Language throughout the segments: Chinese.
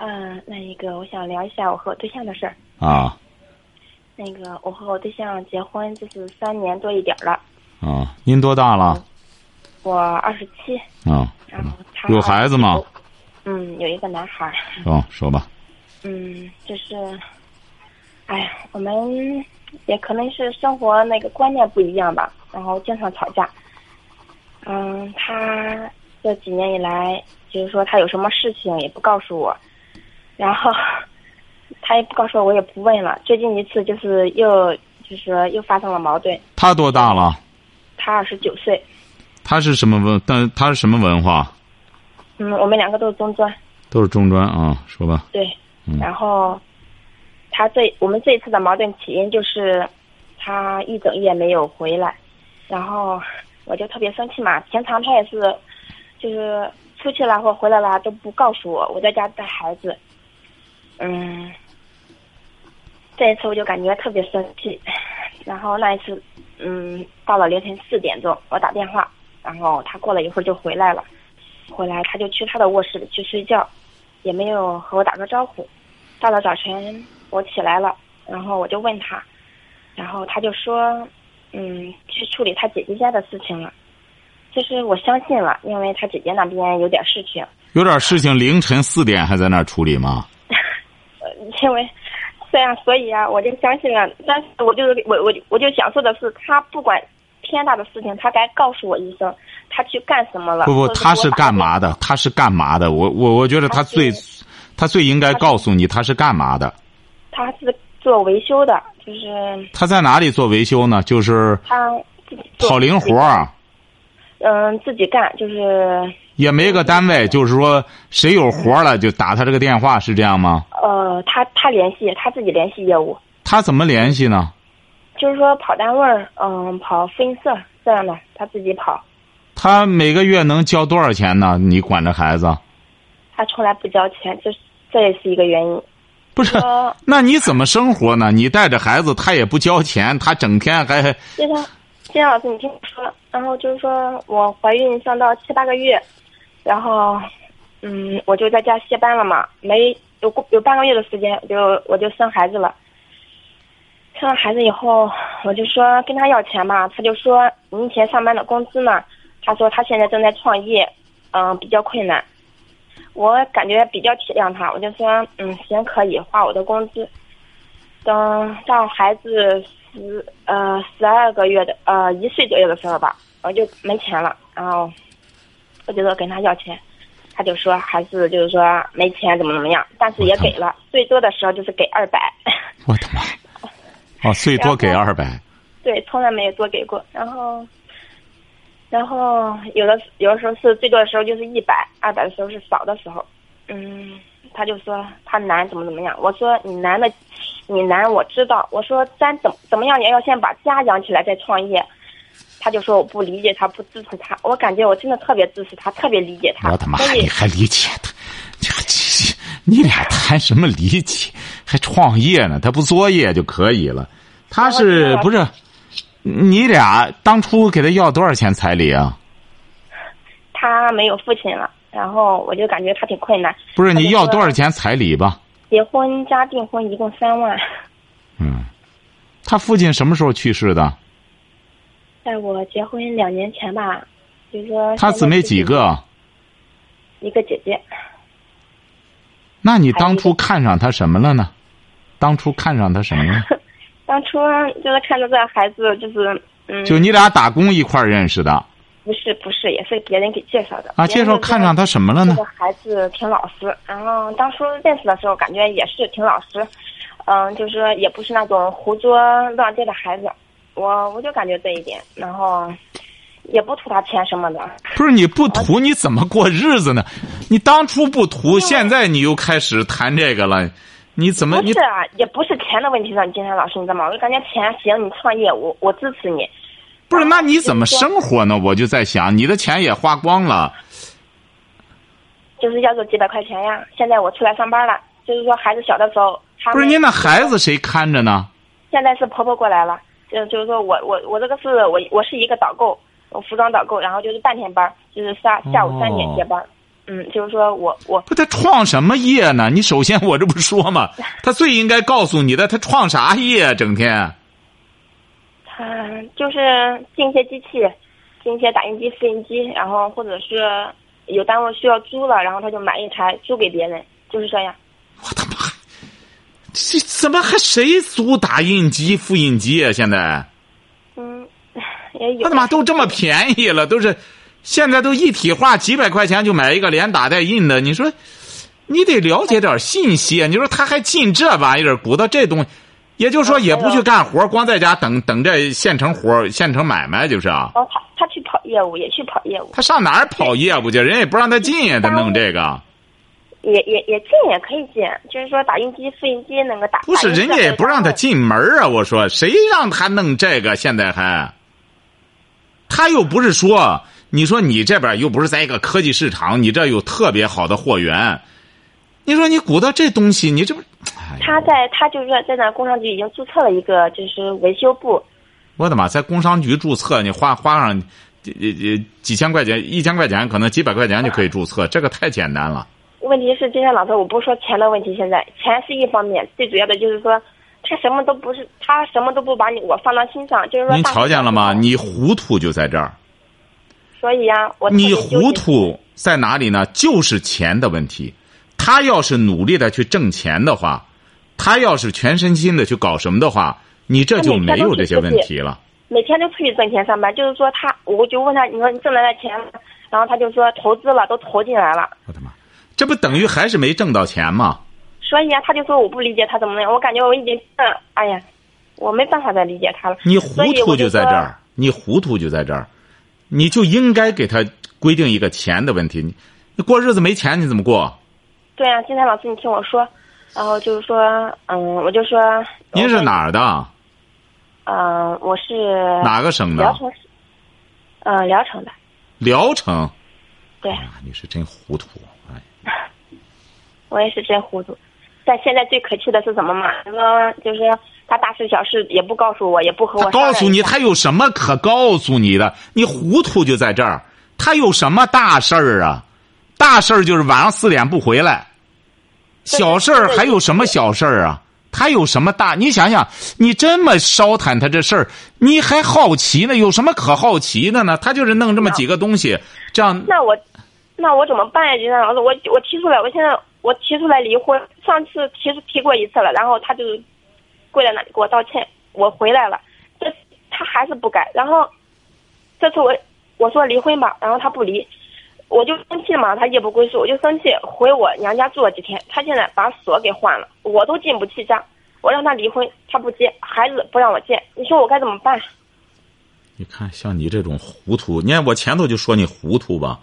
嗯，那一个，我想聊一下我和我对象的事儿。啊那个，我和我对象结婚就是三年多一点儿了，啊，您多大了？我二十七，啊，然后他有孩子吗？嗯，有一个男孩儿。哦，说吧。嗯，就是，哎呀，我们也可能是生活那个观念不一样吧，然后经常吵架。嗯，他这几年以来，就是说他有什么事情也不告诉我，然后 他也不告诉我，我也不问了。最近一次就是又就是说又发生了矛盾。他多大了？他二十九岁，他是什么文？但他是什么文化？嗯，我们两个都是中专，都是中专啊。说吧。对。嗯然后他这我们这一次的矛盾起因就是他一整夜没有回来，然后我就特别生气嘛。平常他也是就是出去了或回来了都不告诉我，我在家带孩子。嗯，这一次我就感觉特别生气，然后那一次，嗯，到了凌晨四点钟，我打电话，然后他过了一会儿就回来了，回来他就去他的卧室里去睡觉，也没有和我打个招呼。到了早晨，我起来了，然后我就问他，然后他就说，嗯，去处理他姐姐家的事情了。就是我相信了，因为他姐姐那边有点事情，有点事情，凌晨四点还在那处理吗？呃，因为这样，所以啊，我就相信了。但是我就是我我我就想说的是，他不管天大的事情，他该告诉我一声，他去干什么了。不不，他是干嘛的？他是干嘛的？我我我觉得他最，他最应该告诉你他是干嘛的。他是做维修的，就是他在哪里做维修呢？就是他自己跑零活儿，嗯，自己干，就是也没个单位，就是说谁有活儿了就打他这个电话，是这样吗？呃，他他联系他自己联系业务，他怎么联系呢？就是说跑单位儿，嗯，跑复印社这样的，他自己跑，他每个月能交多少钱呢？你管着孩子？他从来不交钱，这这也是一个原因。不是，那你怎么生活呢？你带着孩子，他也不交钱，他整天还就像金老师，你听我说，然后就是说我怀孕上到七八个月，然后嗯，我就在家歇班了嘛，没有过有半个月的时间，就我就生孩子了。生了孩子以后，我就说跟他要钱嘛，他就说你以前上班的工资呢？他说他现在正在创业，嗯，比较困难。我感觉比较体谅他，我就说嗯行可以花我的工资。等到孩子十呃十二个月的呃一岁左右的时候吧，我就没钱了，然后我就说跟他要钱，他就说还是就是说没钱怎么怎么样，但是也给了，最多的时候就是给二百，我的妈！哦，最多给二百。对，从来没有多给过。然后，然后有的有的时候是最多的时候就是一百，二百的时候是少的时候。嗯，他就说他难怎么怎么样，我说你难的，你难我知道。我说咱怎么怎么样也要先把家养起来再创业。他就说我不理解他，不支持他。我感觉我真的特别支持他，特别理解他。我他妈，你还理解他？你俩谈什么理解？还创业呢？他不作业就可以了。他是不是？你俩当初给他要多少钱彩礼啊？他没有父亲了，然后我就感觉他挺困难。不是你要多少？钱彩礼吧？结婚加订婚一共三万。嗯，他父亲什么时候去世的？在我结婚两年前吧，就是说他姊妹几？个？一个姐姐。那你当初看上他什么了呢？当初看上他什么了？当初就是看着这孩子，就是嗯，就你俩打工一块儿认识的不是不是，也是别人给介绍的啊？介绍看上他什么了呢这个？孩子挺老实，然后当初认识的时候感觉也是挺老实，嗯，就是说也不是那种胡作乱对的孩子，我我就感觉这一点，然后也不图他钱什么的。不是你不图你怎么过日子呢？你当初不图，现在你又开始谈这个了，你怎么不是啊，也不是钱的问题上，金山老师，你知道吗？我就感觉钱行，你创业，我我支持你。不是？那你怎么生活呢？我就在想，你的钱也花光了，就是要做几百块钱呀。现在我出来上班了，就是说孩子小的时候，他不是您那孩子谁看着呢？现在是婆婆过来了，就就是说我我我这个是我我是一个导购，服装导购，然后就是半天班，就是下下午三点哦接班儿。嗯，就是说我我不，他创什么业呢？你首先我这不说嘛，他最应该告诉你的，他创啥业？整天他就是进一些机器，进一些打印机、复印机，然后或者是有单位需要租了，然后他就买一台租给别人，就是这样。我他妈，这怎么还谁租打印机、复印机啊？现在嗯，也有。他他妈都这么便宜了，都是现在都一体化，几百块钱就买一个连打带印的。你说，你得了解点信息啊！你说他还进这玩意儿，鼓捣这东西，也就是说也不去干活，光在家等等这现成活、现成买卖，就是啊。哦，他他去跑业务，也去跑业务，他上哪儿跑业务去？人也不让他进呀，他弄这个。也也也进也可以进，就是说打印机、复印机那个打。不是，人家也不让他进门儿啊！我说，谁让他弄这个？现在还，他又不是说，你说你这边又不是在一个科技市场，你这有特别好的货源，你说你鼓捣这东西，你这不，哎他在他就是说在那工商局已经注册了一个就是维修部，我的妈，在工商局注册，你花花上，几几几千块钱、一千块钱，可能几百块钱就可以注册，这个太简单了。问题是，今天老师，我不是说钱的问题，现在钱是一方面，最主要的就是说，他什么都不是，他什么都不把你我放到心上，就是说。您瞧见了吗？？你糊涂就在这儿。所以呀、我你糊涂在哪里呢？就是钱的问题。他要是努力的去挣钱的话，他要是全身心的去搞什么的话，你这就没有这些问题了。每天都出去挣钱上班，就是说他，我就问他，你说你挣来的钱，然后他就说投资了，都投进来了。我的妈，这不等于还是没挣到钱吗？所以啊，他就说我不理解他怎么样，我感觉我已经，嗯，哎呀，我没办法再理解他了。你糊涂就在这儿，你糊涂就在这儿，你就应该给他规定一个钱的问题。你你过日子没钱你怎么过？对啊，金山老师，你听我说，然后就是说，嗯，我就说，您是哪儿的？嗯、我是哪个省的？聊城市，嗯、聊城的，聊城。对啊，你是真糊涂。哎，我也是真糊涂。但现在最可气的是什么嘛？他说就是他大事小事也不告诉我，也不和我他告诉你，他有什么可告诉你的？你糊涂就在这儿。他有什么大事儿啊？大事儿就是晚上四点不回来，小事儿还有什么小事儿啊？他有什么大？你想想，你这么烧谈他这事儿，你还好奇呢？有什么可好奇的呢？他就是弄这么几个东西，这样那我，那我怎么办呀？金山老师，我我提出来，我现在我提出来离婚，上次提出提过一次了，然后他就跪在那里给我道歉，我回来了，这他还是不改，然后这次我我说离婚吧，然后他不离，我就生气嘛，他夜不归宿，我就生气，回我娘家住了几天，他现在把锁给换了，我都进不去家，我让他离婚，他不接，孩子不让我见，你说我该怎么办？你看，像你这种糊涂，你看我前头就说你糊涂吧，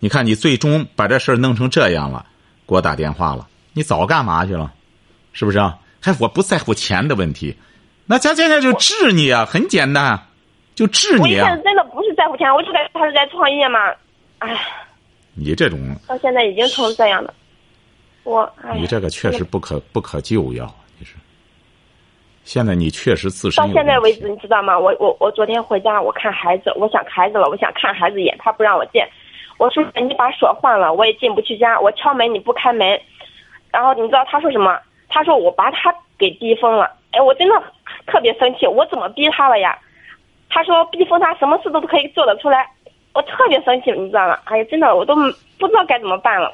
你看你最终把这事儿弄成这样了，给我打电话了，你早干嘛去了？是不是啊？还我不在乎钱的问题，那咱现在就治你啊，很简单，就治你啊我一开始。真的不是在乎钱，我就感觉他是在创业嘛，哎。你这种，到现在已经成这样了，我你这个确实不可不可救药，你是。现在你确实自身到现在为止，你知道吗？我我我昨天回家，我看孩子，我想孩子了，我想看孩子一眼，他不让我见。我说你把锁换了，我也进不去家。我敲门你不开门，然后你知道他说什么？他说我把他给逼疯了。哎，我真的特别生气，我怎么逼他了呀？他说逼疯他什么事都可以做得出来，我特别生气，你知道吗？哎呀，真的我都不知道该怎么办了。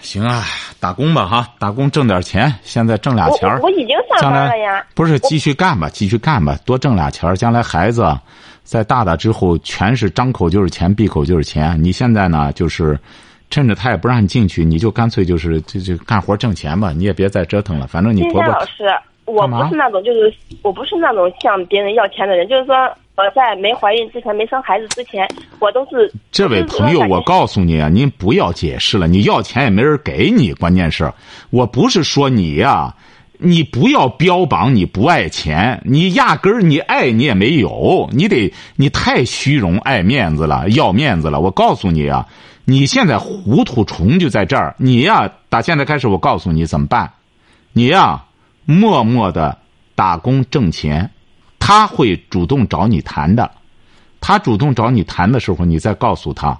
行啊，打工吧哈，打工挣点钱，现在挣俩钱儿我我已经上班了呀。不是继续干吧，继续干吧，多挣俩钱儿将来孩子在大大之后，全是张口就是钱，闭口就是钱。你现在呢，就是趁着他也不让你进去，你就干脆就是就就干活挣钱吧，你也别再折腾了。反正你金婆婆山老师，我不是那种就是我不是那种向别人要钱的人，就是说我在没怀孕之前、没生孩子之前，我都是这位朋友，我告诉你啊，您不要解释了。你要钱也没人给你，关键是，我不是说你呀，你不要标榜你不爱钱，你压根儿你爱你也没有，你得你太虚荣、爱面子了、要面子了。我告诉你啊，你现在糊涂虫就在这儿，你呀，打现在开始，我告诉你怎么办，你呀，默默的打工挣钱。他会主动找你谈的，他主动找你谈的时候，你再告诉他，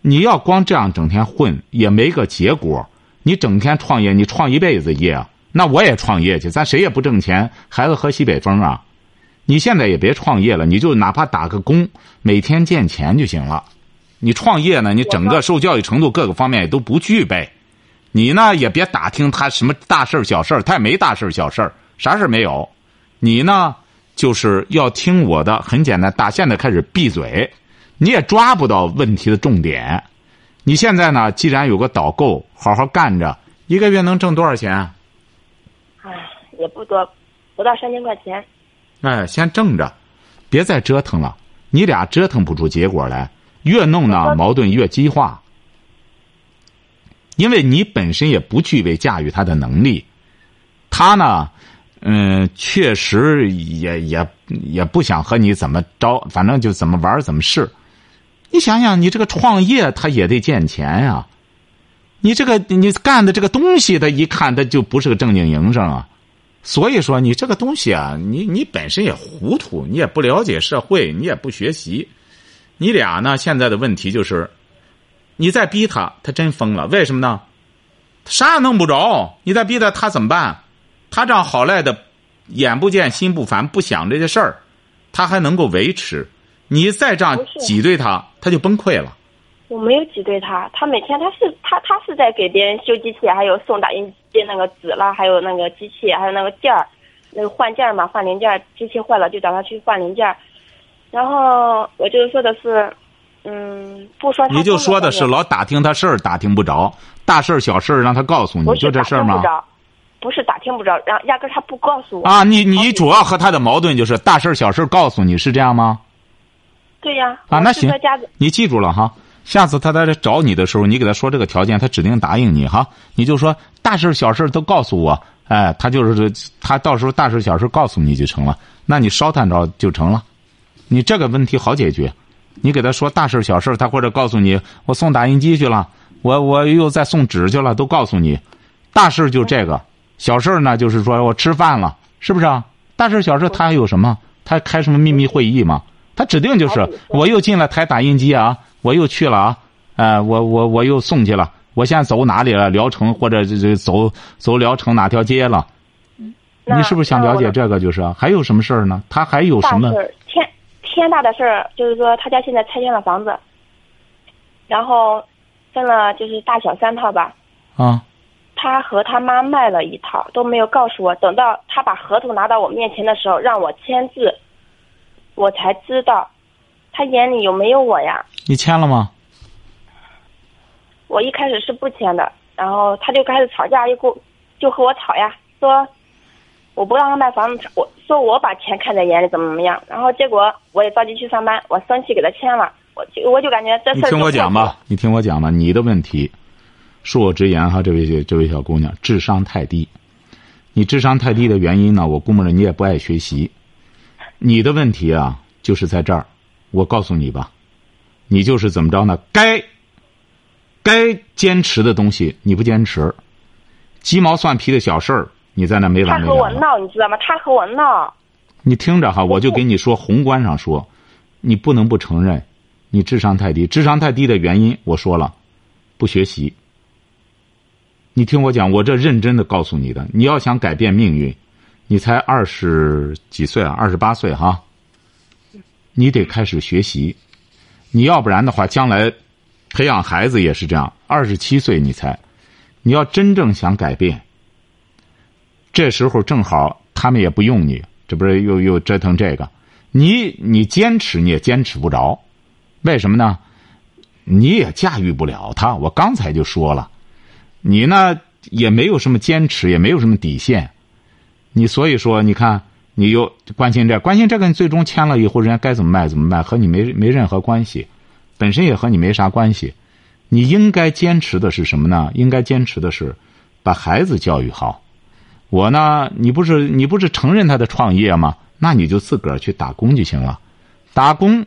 你要光这样整天混也没个结果。你整天创业，你创一辈子业，那我也创业去，咱谁也不挣钱，孩子喝西北风啊！你现在也别创业了，你就哪怕打个工，每天见钱就行了。你创业呢，你整个受教育程度各个方面也都不具备，你呢也别打听他什么大事小事他也没大事小事啥事没有，你呢？就是要听我的，很简单，打现在开始闭嘴，你也抓不到问题的重点。你现在呢，既然有个导购，好好干着，一个月能挣多少钱？唉，也不多，不到三千块钱。哎，先挣着，别再折腾了。你俩折腾不出结果来，越弄呢，矛盾越激化。因为你本身也不具备驾驭他的能力，他呢？嗯，确实也也也不想和你怎么着，反正就怎么玩怎么试。你想想，你这个创业他也得见钱呀。你这个你干的这个东西，他一看他就不是个正经营生啊。所以说，你这个东西啊，你你本身也糊涂，你也不了解社会，你也不学习。你俩呢，现在的问题就是，你再逼他，他真疯了。为什么呢？啥也弄不着，你再逼他，他怎么办？他这样好赖的，眼不见心不烦，不想这些事儿，他还能够维持。你再这样挤兑他，他就崩溃了。我没有挤兑他，他每天他是他他是在给别人修机器，还有送打印机那个纸啦，还有那个机器，还有那个件儿，那个换件儿嘛，换零件，机器坏了就找他去换零件。然后我就说的是，嗯，不说你就说的是老打听他事儿，打听不着，大事儿小事儿让他告诉你，就这事儿吗？不是打听不着，然后压根他不告诉我啊！你你主要和他的矛盾就是大事儿小事儿告诉你是这样吗？对呀。啊，那行，你记住了哈。下次他在这找你的时候，你给他说这个条件，他指定答应你哈。你就说大事小事都告诉我，哎，他就是他到时候大事小事告诉你就成了。那你烧炭着就成了。你这个问题好解决，你给他说大事小事，他或者告诉你我送打印机去了，我我又在送纸去了，都告诉你。大事就这个。小事呢，就是说我吃饭了，是不是啊？大事小事他还有什么？他开什么秘密会议吗？他指定就是我又进了台打印机啊，我又去了啊，呃，我我我又送去了，我现在走哪里了？聊城或者这这走走聊城哪条街了？你是不是想了解这个？就是还有什么事儿呢？他还有什么？天天大的事儿，就是说他家现在拆迁了房子，然后分了就是大小三套吧。啊。他和他妈卖了一套，都没有告诉我。等到他把合同拿到我面前的时候，让我签字，我才知道，他眼里有没有我呀？你签了吗？我一开始是不签的，然后他就开始吵架，又跟就和我吵呀，说我不让他卖房子，我说我把钱看在眼里，怎么怎么样。然后结果我也着急去上班，我生气给他签了，我就我就感觉这事你听我讲吧，你听我讲吧，你的问题。恕我直言哈，这位这位小姑娘智商太低。你智商太低的原因呢？我估摸着你也不爱学习。你的问题啊，就是在这儿。我告诉你吧，你就是怎么着呢？该该坚持的东西你不坚持，鸡毛蒜皮的小事儿你在那没完没了。他和我闹，你知道吗？他和我闹。你听着哈，我就给你说，宏观上说，你不能不承认，你智商太低。智商太低的原因，我说了，不学习。你听我讲，我这认真的告诉你的。你要想改变命运，你才二十几岁啊，二十八岁哈，你得开始学习。你要不然的话，将来培养孩子也是这样。二十七岁你才，你要真正想改变，这时候正好他们也不用你，这不是又又折腾这个？你你坚持你也坚持不着，为什么呢？你也驾驭不了他。我刚才就说了。你呢也没有什么坚持，也没有什么底线，你所以说，你看你又关心这关心这个，你最终签了以后，人家该怎么卖怎么卖，和你没没任何关系，本身也和你没啥关系。你应该坚持的是什么呢？应该坚持的是把孩子教育好。我呢，你不是你不是承认他的创业吗？那你就自个儿去打工就行了，打工，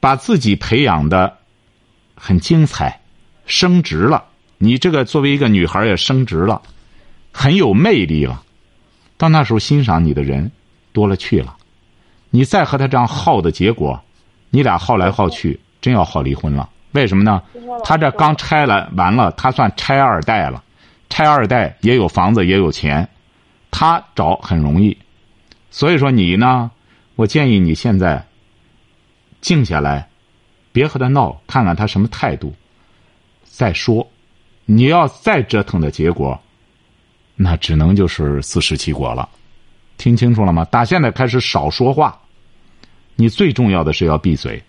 把自己培养的很精彩，升职了。你这个作为一个女孩也升职了，很有魅力了。到那时候欣赏你的人多了去了，你再和他这样耗的结果，你俩耗来耗去，真要耗离婚了。为什么呢？他这刚拆了完了，他算拆二代了，拆二代也有房子也有钱，他找很容易。所以说你呢，我建议你现在静下来，别和他闹，看看他什么态度，再说。你要再折腾的结果，那只能就是自食其果了。听清楚了吗？打现在开始少说话，你最重要的是要闭嘴，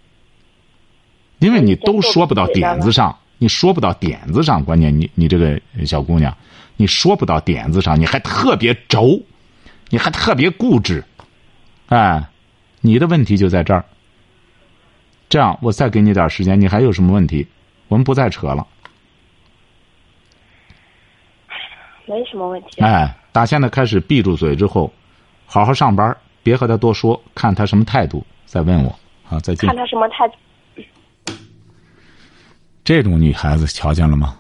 因为你都说不到点子上，你说不到点子上。关键你你这个小姑娘，你说不到点子上，你还特别轴，你还特别固执，哎，你的问题就在这儿。这样，我再给你点时间，你还有什么问题？我们不再扯了。没什么问题。哎，打现在开始闭住嘴之后，好好上班，别和他多说，看他什么态度，再问我。好，再见。看他什么态度。这种女孩子瞧见了吗？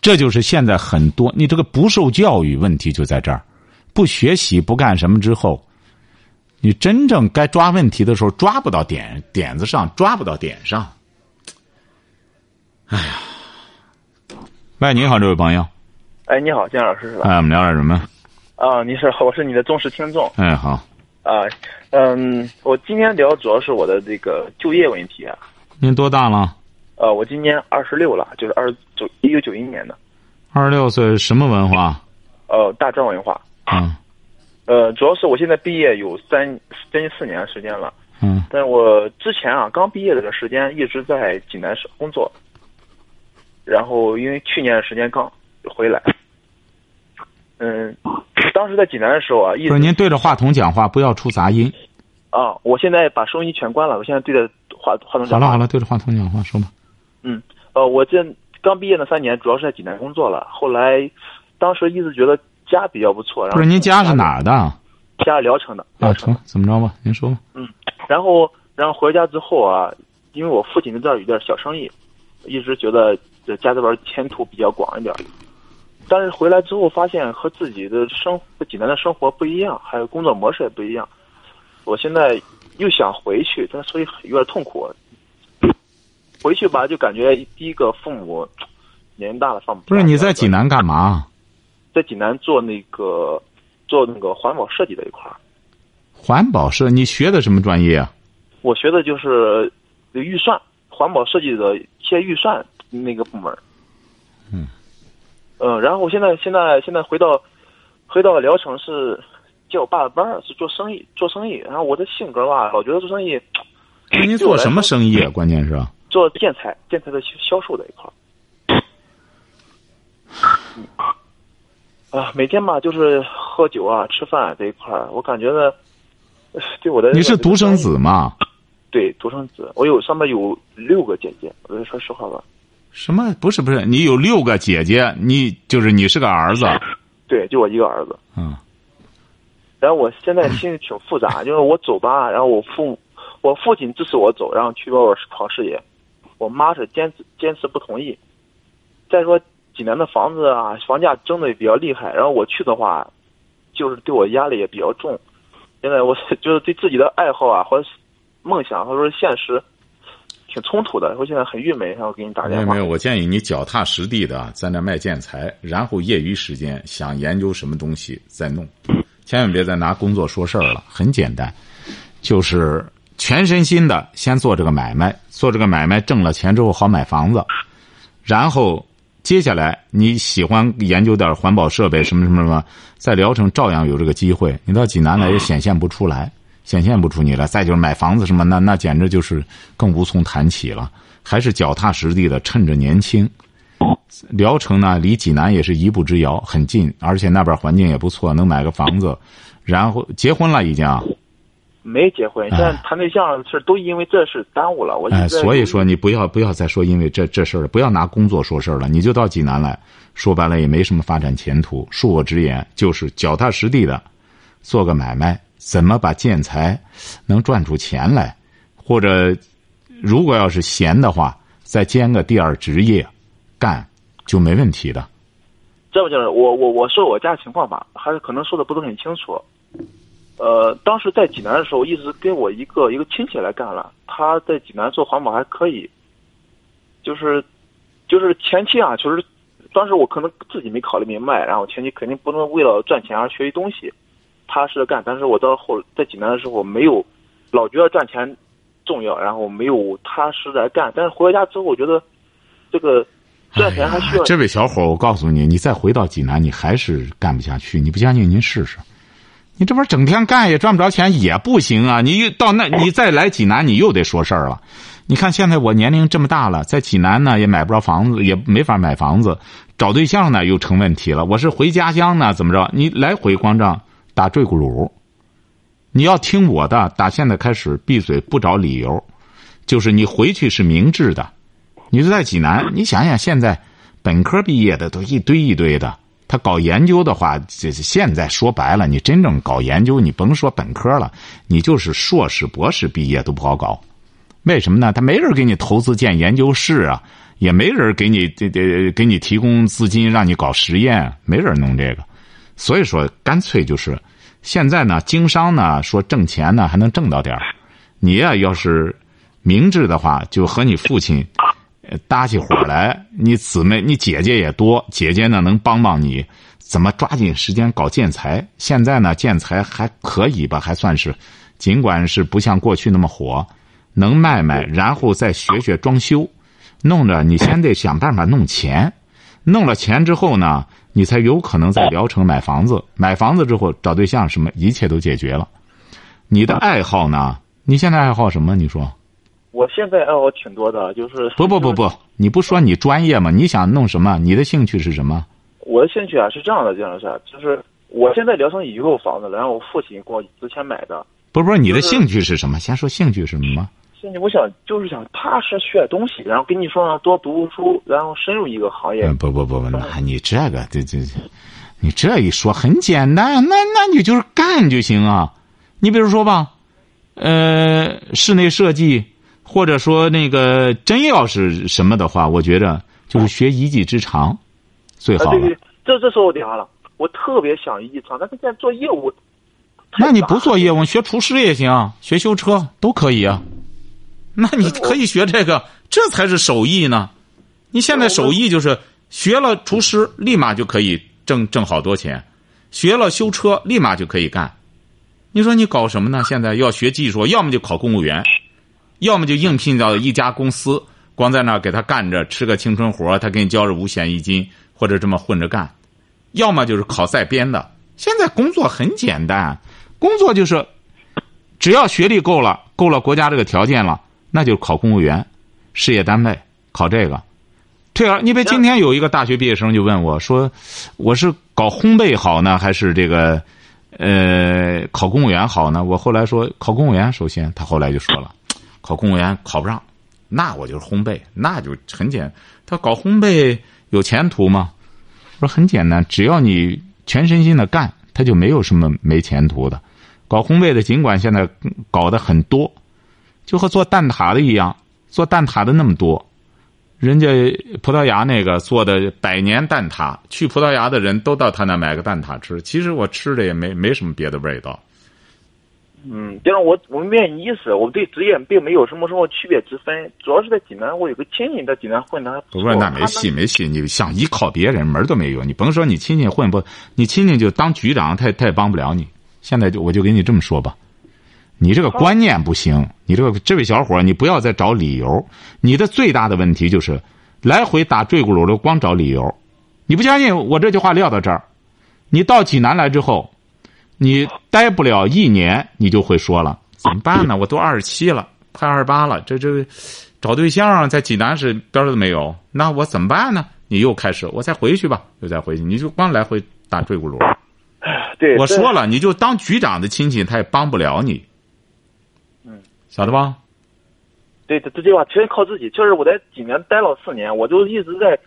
这就是现在很多你这个不受教育问题就在这儿，不学习不干什么之后，你真正该抓问题的时候抓不到点点子上，抓不到点上。哎呀，喂，你好，这位朋友。哎，你好，姜老师是吧？哎，我们聊点什么？啊，你是，我是你的忠实听众。哎，好。啊，嗯，我今天聊主要是我的这个就业问题啊。您多大了？呃，我今年二十六了，就是二九一九九一年的。二十六岁，什么文化？呃，大专文化。嗯。呃，主要是我现在毕业有三将近四年时间了。嗯。但是我之前啊，刚毕业这个时间一直在济南市工作。然后因为去年的时间刚。回来，嗯，当时在济南的时候啊，不是您对着话筒讲话，不要出杂音。啊，我现在把收音机全关了，我现在对着话话筒讲。好了好了，对着话筒讲话，说吧。嗯，呃，我这刚毕业那三年，主要是在济南工作了。后来，当时一直觉得家比较不错。不是您家是哪儿的？家聊城的。啊，成，怎么着吧？您说吧。嗯，然后，然后回家之后啊，因为我父亲在这儿有点小生意，一直觉得这家这边前途比较广一点。但是回来之后发现和自己的生和济南的生活不一样，还有工作模式也不一样。我现在又想回去，但所以有点痛苦。回去吧，就感觉第一个父母年龄大了放不。不是你在济南干嘛？在济南做那个做那个环保设计这一块儿。环保设？你学的什么专业啊？我学的就是预算，环保设计的一些预算那个部门。嗯。嗯，然后我现在现在现在回到，回到聊城是接我爸的班儿，是做生意做生意。然后我的性格吧，老觉得做生意。那您做什么生意啊？关键是做建材，建材的销售这一块儿。啊，每天吧就是喝酒啊、吃饭这一块儿，我感觉呢，对我的。你是独生子吗？对，独生子，我有上面有六个姐姐。我说实话吧。什么不是不是？你有六个姐姐，你就是你是个儿子，对，就我一个儿子。嗯。然后我现在心里挺复杂，就是我走吧，然后我父母，我父亲支持我走，然后去外边闯事业，我妈是坚持坚持不同意。再说济南的房子啊，房价争的也比较厉害，然后我去的话，就是对我压力也比较重。现在我 就是对自己的爱好啊，或者梦想，或者说现实。挺冲突的，我现在很郁闷，然后给你打电话。没有没有，我建议你脚踏实地的在那卖建材，然后业余时间想研究什么东西再弄，千万别再拿工作说事儿了。很简单，就是全身心的先做这个买卖，做这个买卖挣了钱之后好买房子，然后接下来你喜欢研究点环保设备什么什么什么，在聊城照样有这个机会，你到济南来也显现不出来。显现不出你来，再就是买房子什么，那那简直就是更无从谈起了。还是脚踏实地的，趁着年轻，聊城呢，离济南也是一步之遥，很近，而且那边环境也不错，能买个房子。然后结婚了已经。没结婚，现在谈对象的事都因为这事耽误了。我哎，所以说你不要不要再说因为这这事儿了，不要拿工作说事儿了，你就到济南来，说白了也没什么发展前途。恕我直言，就是脚踏实地的做个买卖，怎么把建材能赚出钱来，或者如果要是闲的话，再兼个第二职业干就没问题的。这不就是我我我说我家情况吧，还是可能说的不是很清楚。呃，当时在济南的时候，一直跟我一个一个亲戚来干了。他在济南做环保还可以，就是，就是前期啊，就是当时我可能自己没考虑明白，然后前期肯定不能为了赚钱而学习东西，踏实的干。但是我到后在济南的时候，没有老觉得赚钱重要，然后没有踏实的干。但是回到家之后，我觉得这个赚钱还需要。这位小伙，我告诉你，你再回到济南，你还是干不下去。你不相信，您试试。你这不是整天干也赚不着钱也不行啊！你到那，你再来济南，你又得说事儿了。你看现在我年龄这么大了，在济南呢也买不着房子，也没法买房子，找对象呢又成问题了。我是回家乡呢，怎么着？你来回光这打坠骨乳，你要听我的，打现在开始闭嘴不找理由，就是你回去是明智的。你是在济南，你想想现在本科毕业的都一堆一堆的。他搞研究的话，这现在说白了，你真正搞研究，你甭说本科了，你就是硕士、博士毕业都不好搞。为什么呢？他没人给你投资建研究室啊，也没人给你这这给你提供资金让你搞实验，没人弄这个。所以说，干脆就是现在呢，经商呢，说挣钱呢还能挣到点儿。你呀，要是明智的话，就和你父亲。搭起伙来，你姊妹、你姐姐也多，姐姐呢能帮帮你，怎么抓紧时间搞建材？现在呢，建材还可以吧，还算是，尽管是不像过去那么火，能卖卖，然后再学学装修，弄着你先得想办法弄钱，弄了钱之后呢，你才有可能在聊城买房子，买房子之后找对象，什么一切都解决了。你的爱好呢？你现在爱好什么？你说？我现在爱好挺多的，就是不不不不，你不说你专业吗？你想弄什么？你的兴趣是什么？我的兴趣啊是这样的，这样的事就是我现在聊城已经有房子了，然后我父亲给我之前买的。不是不是，你的兴趣是什么？先说兴趣是什么？兴趣我想就是想踏实学东西，然后跟你说多读书，然后深入一个行业。不不不不，那你这个这这，你这一说很简单，那那你就是干就行啊。你比如说吧，呃，室内设计。或者说那个真要是什么的话，我觉着就是学一技之长，最好。对对，这这说我点了，我特别想一技之长，但是现在做业务。那你不做业务，学厨师也行，学修车都可以啊。那你可以学这个，这才是手艺呢。你现在手艺就是学了厨师，立马就可以挣挣好多钱；学了修车，立马就可以干。你说你搞什么呢？现在要学技术，要么就考公务员。要么就应聘到一家公司，光在那给他干着，吃个青春活他给你交着五险一金，或者这么混着干；要么就是考在编的。现在工作很简单，工作就是只要学历够了，够了国家这个条件了，那就考公务员、事业单位考这个。退而，你别今天有一个大学毕业生就问我说：“我是搞烘焙好呢，还是这个呃考公务员好呢？”我后来说考公务员，首先他后来就说了。考公务员考不上，那我就是烘焙，那就很简。他搞烘焙有前途吗？我说很简单，只要你全身心的干，他就没有什么没前途的。搞烘焙的，尽管现在搞的很多，就和做蛋挞的一样，做蛋挞的那么多，人家葡萄牙那个做的百年蛋挞，去葡萄牙的人都到他那买个蛋挞吃。其实我吃的也没没什么别的味道。嗯，就是我我们愿意意思，我对职业并没有什么什么区别之分，主要是在济南，我有个亲戚在济南混的。不是，那没戏没戏，你想依靠别人门都没有。你甭说你亲戚混不，你亲戚就当局长，他他也帮不了你。现在就我就给你这么说吧，你这个观念不行，你这个这位小伙你不要再找理由。你的最大的问题就是来回打坠骨噜的，光找理由。你不相信我这句话撂到这儿，你到济南来之后。你待不了一年，你就会说了，怎么办呢？我都二十七了，快二十八了，这这找对象在济南是边儿都没有，那我怎么办呢？你又开始，我再回去吧，又再回去，你就光来回打坠骨轮。对，我说了，你就当局长的亲戚，他也帮不了你。嗯，晓得吧？对，这这句话全靠自己。就是我在济南待了四年，我就一直在，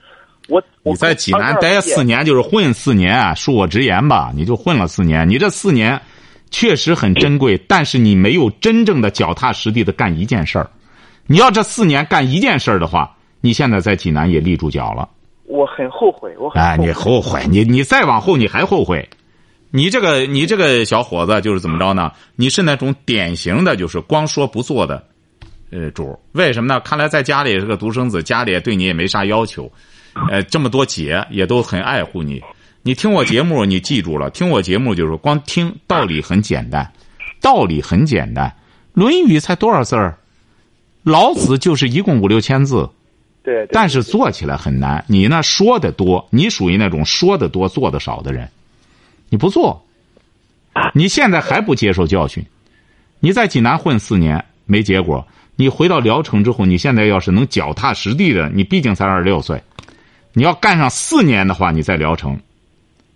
我我你在济南待四年，就是混四年，恕我直言吧，你就混了四年。你这四年确实很珍贵，但是你没有真正的脚踏实地的干一件事儿。你要这四年干一件事儿的话，你现在在济南也立住脚了。我很后悔，我很哎，你后后悔，你你再往后你还后悔。你这个你这个小伙子就是怎么着呢？你是那种典型的就是光说不做的，呃，主。为什么呢？看来在家里也是个独生子，家里也对你也没啥要求，呃，这么多姐也都很爱护你。你听我节目，你记住了，听我节目就是光听道理很简单，道理很简单，《论语》才多少字儿？老子就是一共五六千字，对，对但是做起来很难。你呢说的多，你属于那种说的多做的少的人，你不做，你现在还不接受教训。你在济南混四年没结果，你回到聊城之后，你现在要是能脚踏实地的，你毕竟才二十六岁，你要干上四年的话，你在聊城，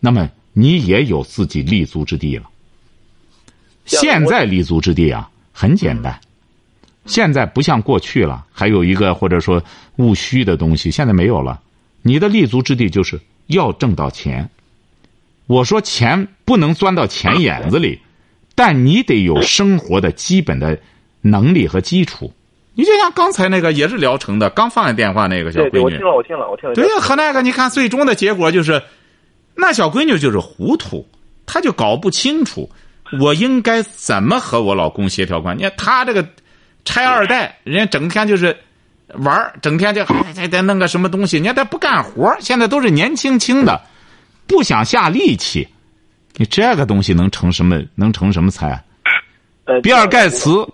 那么你也有自己立足之地了。现在立足之地啊，很简单。现在不像过去了，还有一个或者说务虚的东西，现在没有了。你的立足之地就是要挣到钱。我说钱不能钻到钱眼子里，但你得有生活的基本的能力和基础。你就像刚才那个也是聊城的，刚放下电话那个小闺女我听，了，我听了，我听了。对呀，和那个你看，最终的结果就是，那小闺女就是糊涂，她就搞不清楚我应该怎么和我老公协调关系。你看她这个拆二代，人家整天就是玩整天就还还得弄个什么东西，人家他不干活现在都是年轻轻的，不想下力气。你这个东西能成什么？能成什么才？呃，比尔盖茨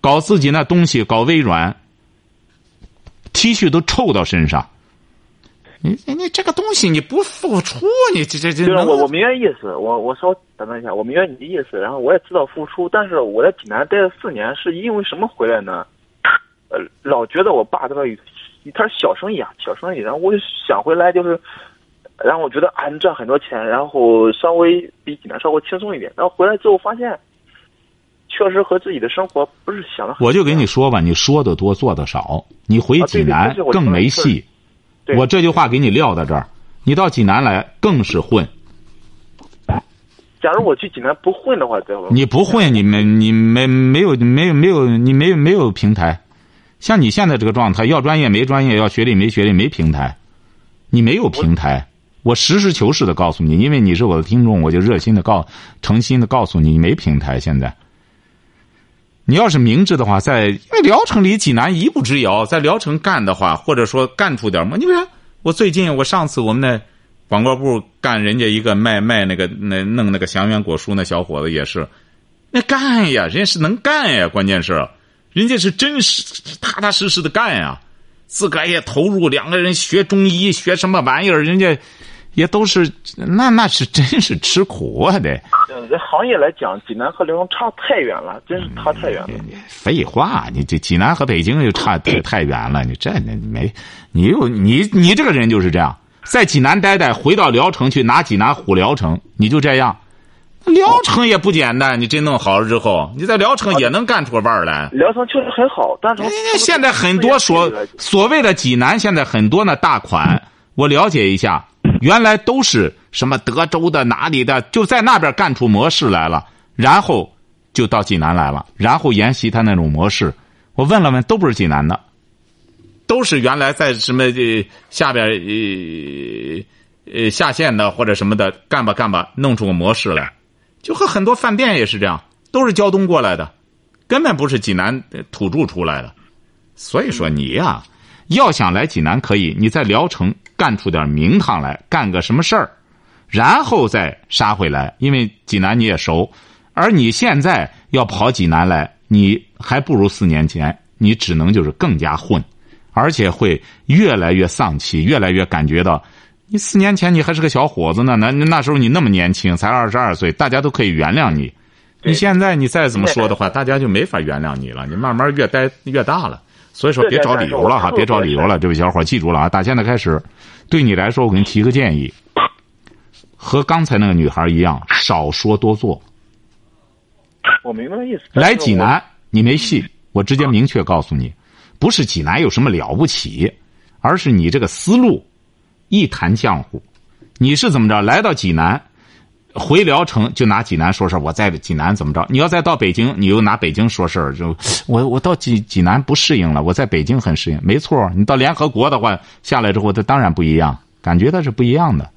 搞自己那东西，搞微软，T 恤都臭到身上。你你你这个东西你不付出，你这这这能就是我我明白意思，我我稍等等一下，我明白你的意思，然后我也知道付出，但是我在济南待了四年，是因为什么回来呢？呃，老觉得我爸这个他是小生意啊，小生意，然后我就想回来，就是，然后我觉得啊，能赚很多钱，然后稍微比济南稍微轻松一点，然后回来之后发现，确实和自己的生活不是想的。我就跟你说吧，你说的多，做的少。你回济南更没戏。对我这句话给你撂在这儿，你到济南来更是混。假如我去济南不混的话，对吧？你不混，你没你没没有没有没有你没有没有平台。像你现在这个状态，要专业没专业，要学历没学历，没平台，你没有平台。我实事求是的告诉你，因为你是我的听众，我就热心的告，诚心的告诉你，你没平台。现在，你要是明智的话，在因为聊城离济南一步之遥，在聊城干的话，或者说干出点么，你比如我最近我上次我们那广告部干人家一个卖卖那个那弄那个祥源果蔬那小伙子也是，那干呀，人家是能干呀，关键是，人家是真实踏踏实实的干呀，自个儿也投入，两个人学中医，学什么玩意儿，人家也都是那那是真是吃苦啊得。嗯，这行业来讲，济南和辽宁差太远了，真是差太远了。废话，你这济南和北京又差太太远了，你这你没，你又你你这个人就是这样，在济南待待，回到聊城去拿济南唬聊城，你就这样。聊城也不简单，你真弄好了之后，你在聊城也能干出个腕儿来。聊城确实很好，但是现在很多所所谓的济南，现在很多那大款，我了解一下，原来都是什么德州的哪里的，就在那边干出模式来了，然后就到济南来了，然后沿袭他那种模式。我问了问，都不是济南的，都是原来在什么呃下边呃呃下线的或者什么的干吧干吧，弄出个模式来，就和很多饭店也是这样，都是胶东过来的，根本不是济南土著出来的。所以说你呀、要想来济南可以，你在聊城干出点名堂来，干个什么事儿，然后再杀回来，因为济南你也熟。而你现在要跑济南来，你还不如四年前，你只能就是更加混，而且会越来越丧气，越来越感觉到，你四年前你还是个小伙子呢，那那时候你那么年轻，才二十二岁，大家都可以原谅你。你现在你再怎么说的话，大家就没法原谅你了。你慢慢越待越大了，所以说别找理由了哈，别找理由了，这位小伙记住了啊！打现在开始，对你来说，我给你提个建议，和刚才那个女孩一样，少说多做。我明白意思。来济南，你没戏，我直接明确告诉你，不是济南有什么了不起，而是你这个思路一谈浆糊。你是怎么着？来到济南，回聊城就拿济南说事我在济南怎么着？你要再到北京，你又拿北京说事儿。就 我我到济济南不适应了，我在北京很适应。没错，你到联合国的话下来之后，它当然不一样，感觉它是不一样的。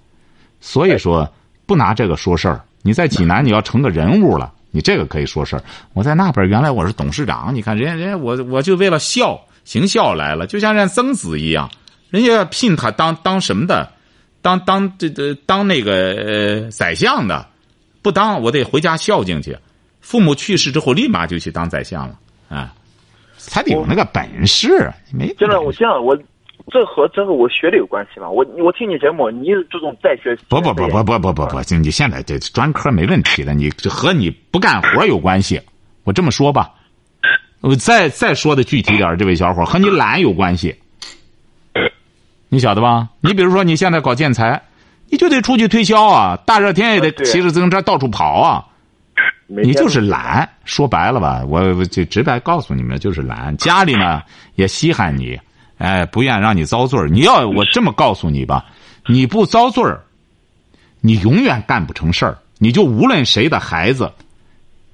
所以说，不拿这个说事儿。你在济南，你要成个人物了，你这个可以说事儿。我在那边原来我是董事长，你看人家人家我我就为了孝行孝来了，就像人曾子一样，人家聘他当当什么的。当当这这当那个呃宰相的，不当我得回家孝敬去。父母去世之后，立马就去当宰相了啊！他得有那个本事，没。真的，我这样，我这和这个我学的有关系吗？我我听你节目，你注重在学。不不不不不不不不，你现在这专科没问题的，你和你不干活有关系。我这么说吧，我再再说的具体点，这位小伙和你懒有关系。你晓得吧？你比如说，你现在搞建材，你就得出去推销啊！大热天也得骑着自行车到处跑啊！你就是懒，说白了吧，我就直白告诉你们，就是懒。家里呢也稀罕你，哎，不愿让你遭罪你要我这么告诉你吧，你不遭罪你永远干不成事儿。你就无论谁的孩子。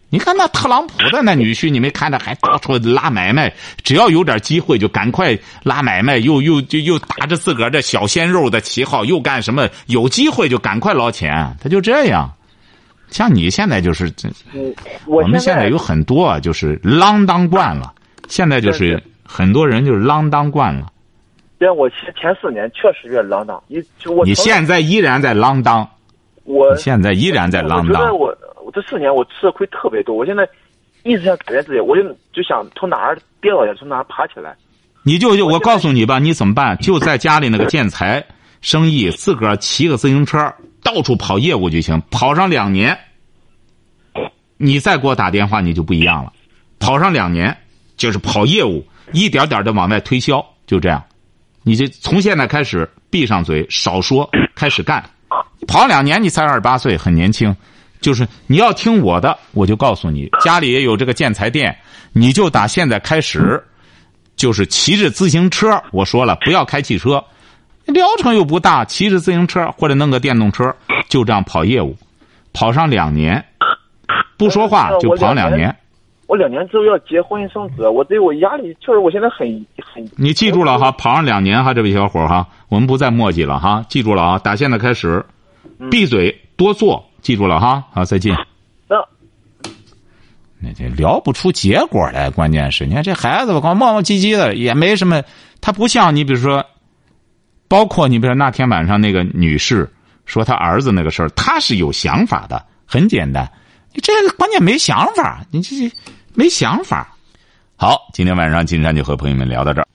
你看那特朗普的那女婿，你没看着还到处拉买卖？只要有点机会，就赶快拉买卖，又又就又打着自个儿这小鲜肉的旗号，又干什么？有机会就赶快捞钱，他就这样。像你现在就是这，我们现在有很多啊，就是锒当惯了。现在就是很多人就是锒当惯了。对，我前前四年确实有点锒当。你我你现在依然在锒当，我现在依然在锒当。我。这四年我吃的亏特别多，我现在一直想改变自己，我就就想从哪儿跌倒下，从哪儿爬起来。你就就我告诉你吧，你怎么办？就在家里那个 建材生意，自个儿骑个自行车到处跑业务就行。跑上两年，你再给我打电话，你就不一样了。跑上两年，就是跑业务，一点点的往外推销，就这样。你就从现在开始闭上嘴，少说，开始干。跑两年，你才二十八岁，很年轻。就是你要听我的，我就告诉你，家里也有这个建材店，你就打现在开始，就是骑着自行车。我说了，不要开汽车，疗程又不大，骑着自行车或者弄个电动车，就这样跑业务，跑上两年，不说话就跑两年。我两年之后要结婚生子，我对我压力确实，我现在很很。你记住了哈，跑上两年哈，这位小伙哈，我们不再墨迹了哈，记住了啊，打现在开始，闭嘴多做。记住了哈，好，再见。那那这聊不出结果来，关键是你看这孩子吧，光磨磨唧唧的，也没什么。他不像你，比如说，包括你，比如说那天晚上那个女士说她儿子那个事儿，他是有想法的，很简单。你这个关键没想法，你这没想法。好，今天晚上金山就和朋友们聊到这儿。